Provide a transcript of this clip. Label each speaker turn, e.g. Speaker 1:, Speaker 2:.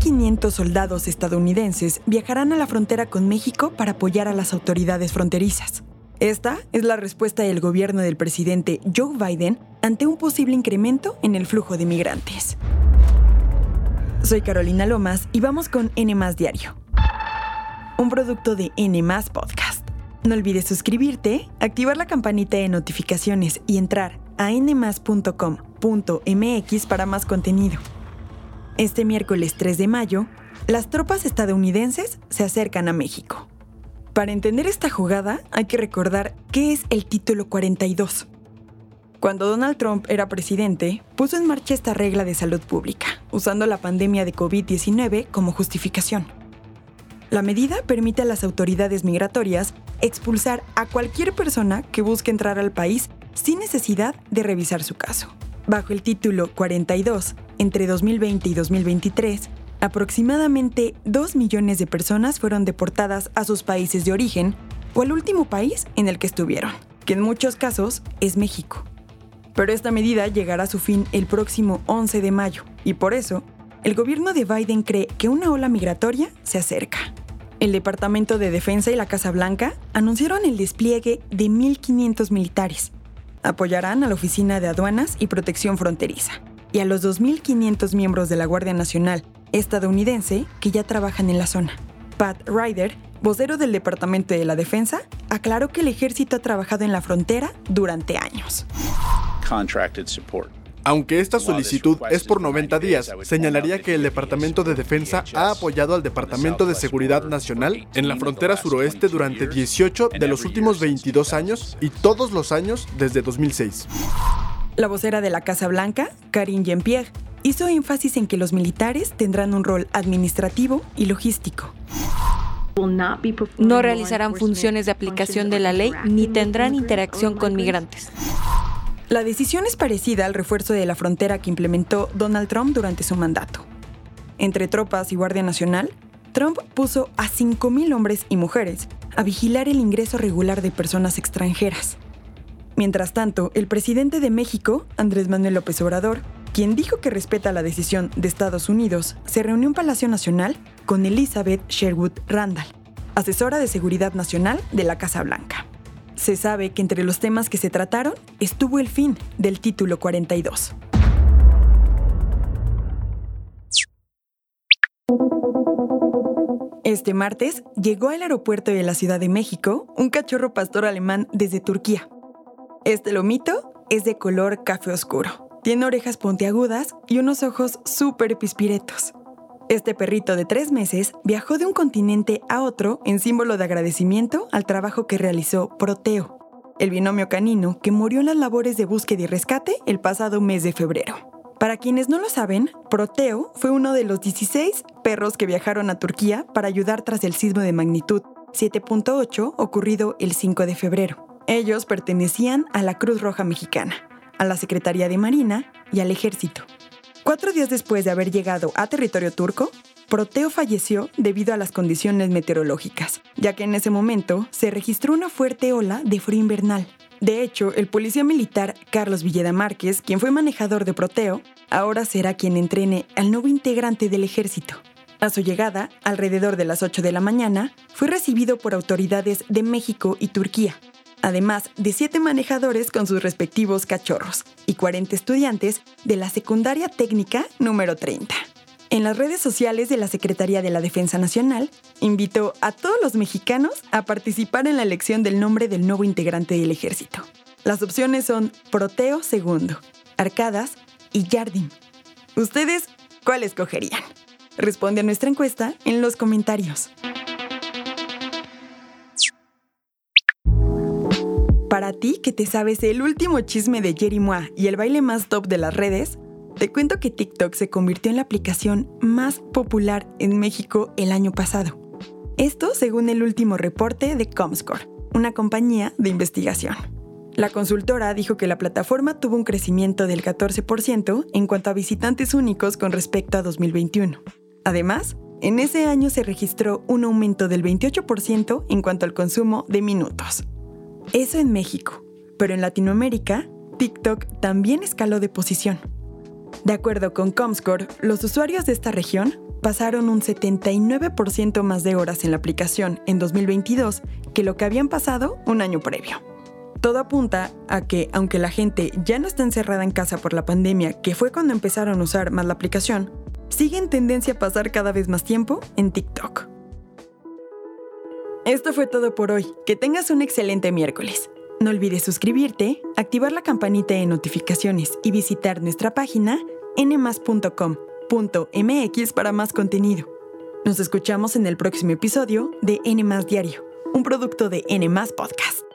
Speaker 1: 1.500 soldados estadounidenses viajarán a la frontera con México para apoyar a las autoridades fronterizas. Esta es la respuesta del gobierno del presidente Joe Biden ante un posible incremento en el flujo de migrantes. Soy Carolina Lomas y vamos con N Diario, un producto de N Podcast. No olvides suscribirte, activar la campanita de notificaciones y entrar a nmas.com.mx para más contenido. Este miércoles 3 de mayo, las tropas estadounidenses se acercan a México. Para entender esta jugada hay que recordar qué es el título 42. Cuando Donald Trump era presidente, puso en marcha esta regla de salud pública, usando la pandemia de COVID-19 como justificación. La medida permite a las autoridades migratorias expulsar a cualquier persona que busque entrar al país sin necesidad de revisar su caso. Bajo el título 42, entre 2020 y 2023, aproximadamente 2 millones de personas fueron deportadas a sus países de origen o al último país en el que estuvieron, que en muchos casos es México. Pero esta medida llegará a su fin el próximo 11 de mayo y por eso el gobierno de Biden cree que una ola migratoria se acerca. El Departamento de Defensa y la Casa Blanca anunciaron el despliegue de 1.500 militares. Apoyarán a la Oficina de Aduanas y Protección Fronteriza y a los 2.500 miembros de la Guardia Nacional estadounidense que ya trabajan en la zona. Pat Ryder, vocero del Departamento de la Defensa, aclaró que el ejército ha trabajado en la frontera durante años.
Speaker 2: Aunque esta solicitud es por 90 días, señalaría que el Departamento de Defensa ha apoyado al Departamento de Seguridad Nacional en la frontera suroeste durante 18 de los últimos 22 años y todos los años desde 2006.
Speaker 1: La vocera de la Casa Blanca, Karine Jean-Pierre, hizo énfasis en que los militares tendrán un rol administrativo y logístico.
Speaker 3: No realizarán funciones de aplicación de la ley ni tendrán interacción con migrantes.
Speaker 1: La decisión es parecida al refuerzo de la frontera que implementó Donald Trump durante su mandato. Entre tropas y Guardia Nacional, Trump puso a 5.000 hombres y mujeres a vigilar el ingreso regular de personas extranjeras. Mientras tanto, el presidente de México, Andrés Manuel López Obrador, quien dijo que respeta la decisión de Estados Unidos, se reunió en Palacio Nacional con Elizabeth Sherwood Randall, asesora de Seguridad Nacional de la Casa Blanca. Se sabe que entre los temas que se trataron estuvo el fin del título 42. Este martes llegó al aeropuerto de la Ciudad de México un cachorro pastor alemán desde Turquía. Este lomito es de color café oscuro. Tiene orejas puntiagudas y unos ojos súper pispiretos. Este perrito de tres meses viajó de un continente a otro en símbolo de agradecimiento al trabajo que realizó Proteo, el binomio canino que murió en las labores de búsqueda y rescate el pasado mes de febrero. Para quienes no lo saben, Proteo fue uno de los 16 perros que viajaron a Turquía para ayudar tras el sismo de magnitud 7.8 ocurrido el 5 de febrero. Ellos pertenecían a la Cruz Roja Mexicana, a la Secretaría de Marina y al Ejército. Cuatro días después de haber llegado a territorio turco, Proteo falleció debido a las condiciones meteorológicas, ya que en ese momento se registró una fuerte ola de frío invernal. De hecho, el policía militar Carlos Villeda Márquez, quien fue manejador de Proteo, ahora será quien entrene al nuevo integrante del ejército. A su llegada, alrededor de las 8 de la mañana, fue recibido por autoridades de México y Turquía, además de siete manejadores con sus respectivos cachorros y 40 estudiantes de la secundaria técnica número 30. En las redes sociales de la Secretaría de la Defensa Nacional, invitó a todos los mexicanos a participar en la elección del nombre del nuevo integrante del ejército. Las opciones son Proteo II, Arcadas y Jardín. ¿Ustedes cuál escogerían? Responde a nuestra encuesta en los comentarios. Para ti que te sabes el último chisme de Jerry Moa y el baile más top de las redes, te cuento que TikTok se convirtió en la aplicación más popular en México el año pasado. Esto según el último reporte de Comscore, una compañía de investigación. La consultora dijo que la plataforma tuvo un crecimiento del 14% en cuanto a visitantes únicos con respecto a 2021. Además, en ese año se registró un aumento del 28% en cuanto al consumo de minutos. Eso en México, pero en Latinoamérica, TikTok también escaló de posición. De acuerdo con Comscore, los usuarios de esta región pasaron un 79% más de horas en la aplicación en 2022 que lo que habían pasado un año previo. Todo apunta a que, aunque la gente ya no está encerrada en casa por la pandemia, que fue cuando empezaron a usar más la aplicación, sigue en tendencia a pasar cada vez más tiempo en TikTok. Esto fue todo por hoy. Que tengas un excelente miércoles. No olvides suscribirte, activar la campanita de notificaciones y visitar nuestra página nmas.com.mx para más contenido. Nos escuchamos en el próximo episodio de N Diario, un producto de N Podcast.